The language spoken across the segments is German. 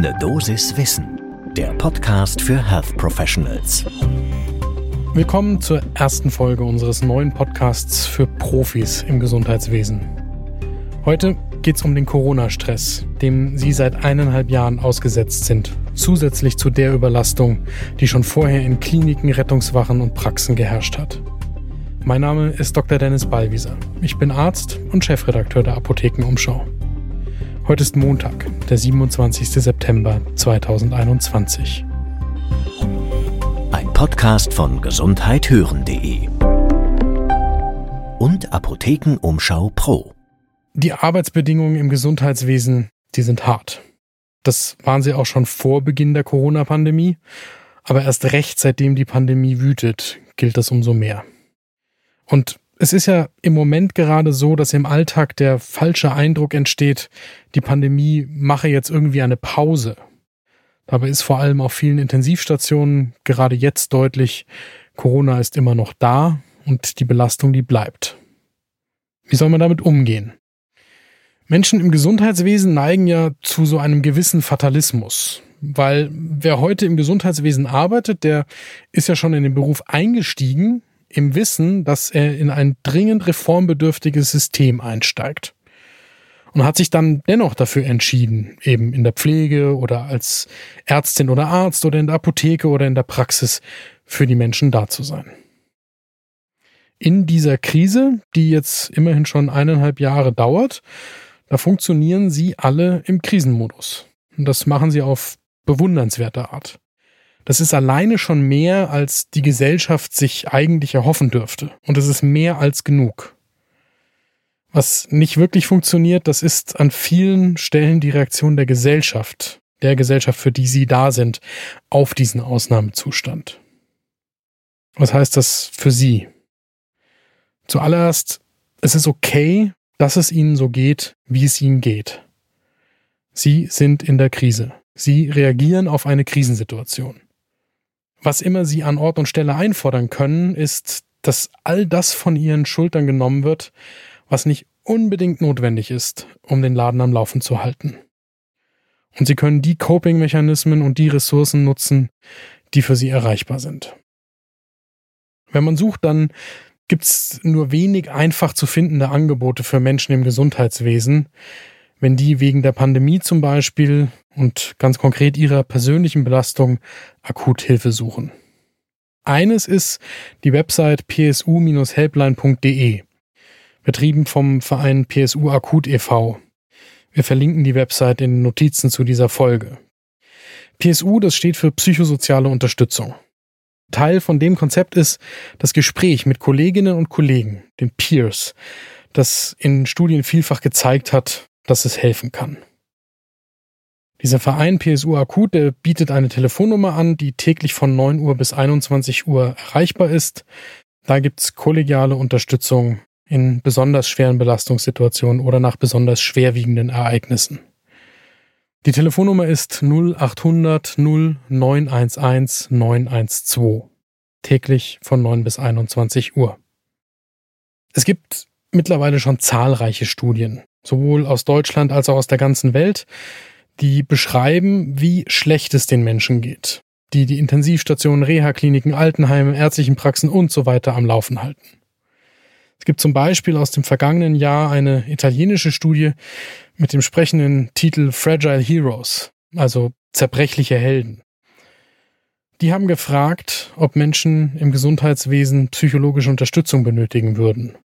Ne Dosis Wissen, der Podcast für Health Professionals. Willkommen zur ersten Folge unseres neuen Podcasts für Profis im Gesundheitswesen. Heute geht es um den Corona-Stress, dem Sie seit eineinhalb Jahren ausgesetzt sind, zusätzlich zu der Überlastung, die schon vorher in Kliniken, Rettungswachen und Praxen geherrscht hat. Mein Name ist Dr. Dennis Ballwieser. Ich bin Arzt und Chefredakteur der Apothekenumschau. Heute ist Montag, der 27. September 2021. Ein Podcast von gesundheithören.de und Apothekenumschau Pro. Die Arbeitsbedingungen im Gesundheitswesen, die sind hart. Das waren sie auch schon vor Beginn der Corona-Pandemie, aber erst recht seitdem die Pandemie wütet, gilt das umso mehr. Und es ist ja im Moment gerade so, dass im Alltag der falsche Eindruck entsteht, die Pandemie mache jetzt irgendwie eine Pause. Dabei ist vor allem auf vielen Intensivstationen gerade jetzt deutlich, Corona ist immer noch da und die Belastung, die bleibt. Wie soll man damit umgehen? Menschen im Gesundheitswesen neigen ja zu so einem gewissen Fatalismus, weil wer heute im Gesundheitswesen arbeitet, der ist ja schon in den Beruf eingestiegen im Wissen, dass er in ein dringend reformbedürftiges System einsteigt. Und hat sich dann dennoch dafür entschieden, eben in der Pflege oder als Ärztin oder Arzt oder in der Apotheke oder in der Praxis für die Menschen da zu sein. In dieser Krise, die jetzt immerhin schon eineinhalb Jahre dauert, da funktionieren sie alle im Krisenmodus. Und das machen sie auf bewundernswerte Art. Das ist alleine schon mehr, als die Gesellschaft sich eigentlich erhoffen dürfte. Und es ist mehr als genug. Was nicht wirklich funktioniert, das ist an vielen Stellen die Reaktion der Gesellschaft, der Gesellschaft, für die Sie da sind, auf diesen Ausnahmezustand. Was heißt das für Sie? Zuallererst, es ist okay, dass es Ihnen so geht, wie es Ihnen geht. Sie sind in der Krise. Sie reagieren auf eine Krisensituation. Was immer sie an Ort und Stelle einfordern können, ist, dass all das von ihren Schultern genommen wird, was nicht unbedingt notwendig ist, um den Laden am Laufen zu halten. Und sie können die Coping-Mechanismen und die Ressourcen nutzen, die für sie erreichbar sind. Wenn man sucht, dann gibt's nur wenig einfach zu findende Angebote für Menschen im Gesundheitswesen, wenn die wegen der Pandemie zum Beispiel und ganz konkret ihrer persönlichen Belastung akut Hilfe suchen. Eines ist die Website psu-helpline.de, betrieben vom Verein PSU Akut e.V. Wir verlinken die Website in den Notizen zu dieser Folge. PSU, das steht für psychosoziale Unterstützung. Teil von dem Konzept ist das Gespräch mit Kolleginnen und Kollegen, den Peers, das in Studien vielfach gezeigt hat, dass es helfen kann. Dieser Verein PSU Akut, der bietet eine Telefonnummer an, die täglich von 9 Uhr bis 21 Uhr erreichbar ist. Da gibt's kollegiale Unterstützung in besonders schweren Belastungssituationen oder nach besonders schwerwiegenden Ereignissen. Die Telefonnummer ist 0800 0911 912. Täglich von 9 bis 21 Uhr. Es gibt mittlerweile schon zahlreiche Studien, sowohl aus Deutschland als auch aus der ganzen Welt, die beschreiben, wie schlecht es den Menschen geht, die die Intensivstationen, Reha-Kliniken, Altenheime, ärztlichen Praxen und so weiter am Laufen halten. Es gibt zum Beispiel aus dem vergangenen Jahr eine italienische Studie mit dem sprechenden Titel Fragile Heroes, also zerbrechliche Helden. Die haben gefragt, ob Menschen im Gesundheitswesen psychologische Unterstützung benötigen würden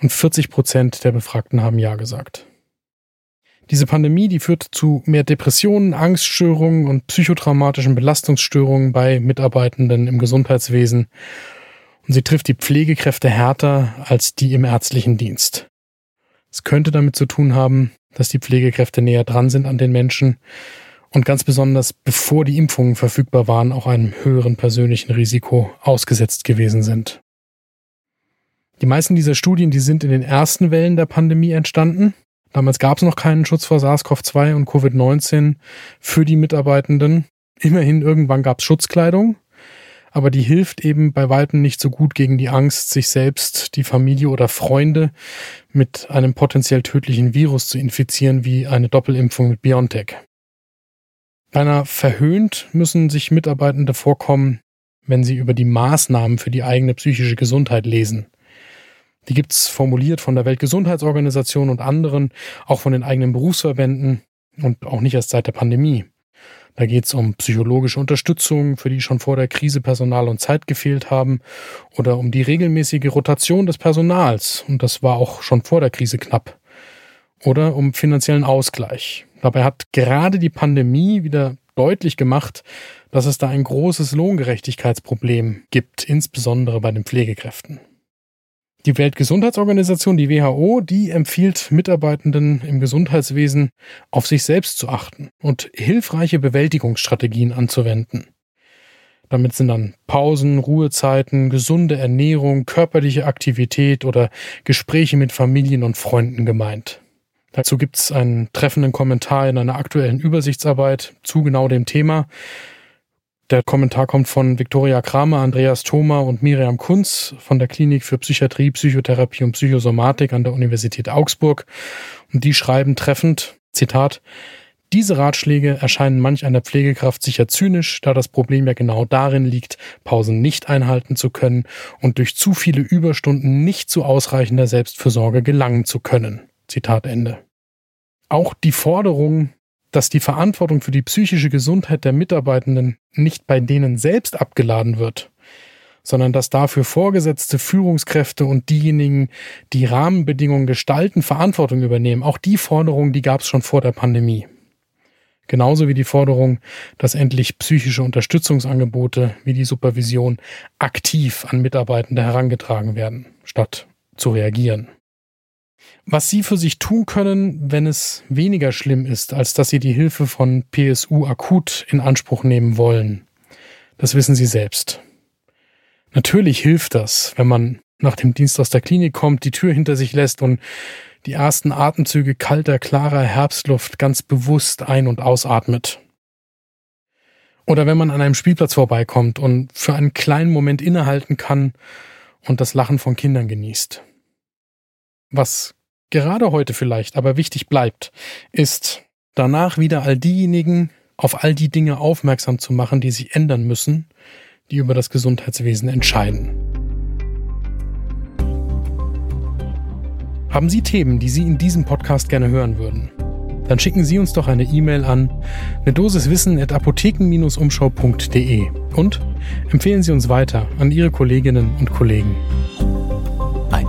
und 40 Prozent der Befragten haben Ja gesagt. Diese Pandemie, die führt zu mehr Depressionen, Angststörungen und psychotraumatischen Belastungsstörungen bei Mitarbeitenden im Gesundheitswesen. Und sie trifft die Pflegekräfte härter als die im ärztlichen Dienst. Es könnte damit zu tun haben, dass die Pflegekräfte näher dran sind an den Menschen und ganz besonders bevor die Impfungen verfügbar waren, auch einem höheren persönlichen Risiko ausgesetzt gewesen sind. Die meisten dieser Studien, die sind in den ersten Wellen der Pandemie entstanden. Damals gab es noch keinen Schutz vor SARS-CoV-2 und Covid-19 für die Mitarbeitenden. Immerhin irgendwann gab es Schutzkleidung, aber die hilft eben bei weitem nicht so gut gegen die Angst, sich selbst, die Familie oder Freunde mit einem potenziell tödlichen Virus zu infizieren wie eine Doppelimpfung mit BioNTech. Beinahe verhöhnt müssen sich Mitarbeitende vorkommen, wenn sie über die Maßnahmen für die eigene psychische Gesundheit lesen. Die gibt's formuliert von der Weltgesundheitsorganisation und anderen, auch von den eigenen Berufsverbänden und auch nicht erst seit der Pandemie. Da geht's um psychologische Unterstützung, für die schon vor der Krise Personal und Zeit gefehlt haben, oder um die regelmäßige Rotation des Personals, und das war auch schon vor der Krise knapp, oder um finanziellen Ausgleich. Dabei hat gerade die Pandemie wieder deutlich gemacht, dass es da ein großes Lohngerechtigkeitsproblem gibt, insbesondere bei den Pflegekräften. Die Weltgesundheitsorganisation, die WHO, die empfiehlt Mitarbeitenden im Gesundheitswesen, auf sich selbst zu achten und hilfreiche Bewältigungsstrategien anzuwenden. Damit sind dann Pausen, Ruhezeiten, gesunde Ernährung, körperliche Aktivität oder Gespräche mit Familien und Freunden gemeint. Dazu gibt es einen treffenden Kommentar in einer aktuellen Übersichtsarbeit zu genau dem Thema. Der Kommentar kommt von Viktoria Kramer, Andreas Thoma und Miriam Kunz von der Klinik für Psychiatrie, Psychotherapie und Psychosomatik an der Universität Augsburg. Und die schreiben treffend, Zitat, diese Ratschläge erscheinen manch einer Pflegekraft sicher zynisch, da das Problem ja genau darin liegt, Pausen nicht einhalten zu können und durch zu viele Überstunden nicht zu ausreichender Selbstfürsorge gelangen zu können. Zitat Ende. Auch die Forderung, dass die Verantwortung für die psychische Gesundheit der Mitarbeitenden nicht bei denen selbst abgeladen wird, sondern dass dafür Vorgesetzte, Führungskräfte und diejenigen, die Rahmenbedingungen gestalten, Verantwortung übernehmen. Auch die Forderung, die gab es schon vor der Pandemie. Genauso wie die Forderung, dass endlich psychische Unterstützungsangebote wie die Supervision aktiv an Mitarbeitende herangetragen werden, statt zu reagieren was sie für sich tun können, wenn es weniger schlimm ist, als dass sie die Hilfe von PSU akut in Anspruch nehmen wollen. Das wissen sie selbst. Natürlich hilft das, wenn man nach dem Dienst aus der Klinik kommt, die Tür hinter sich lässt und die ersten Atemzüge kalter, klarer Herbstluft ganz bewusst ein- und ausatmet. Oder wenn man an einem Spielplatz vorbeikommt und für einen kleinen Moment innehalten kann und das Lachen von Kindern genießt. Was gerade heute vielleicht aber wichtig bleibt, ist danach wieder all diejenigen auf all die Dinge aufmerksam zu machen, die sich ändern müssen, die über das Gesundheitswesen entscheiden. Haben Sie Themen, die Sie in diesem Podcast gerne hören würden? Dann schicken Sie uns doch eine E-Mail an eine Dosis Wissen at apotheken-umschau.de und empfehlen Sie uns weiter an Ihre Kolleginnen und Kollegen.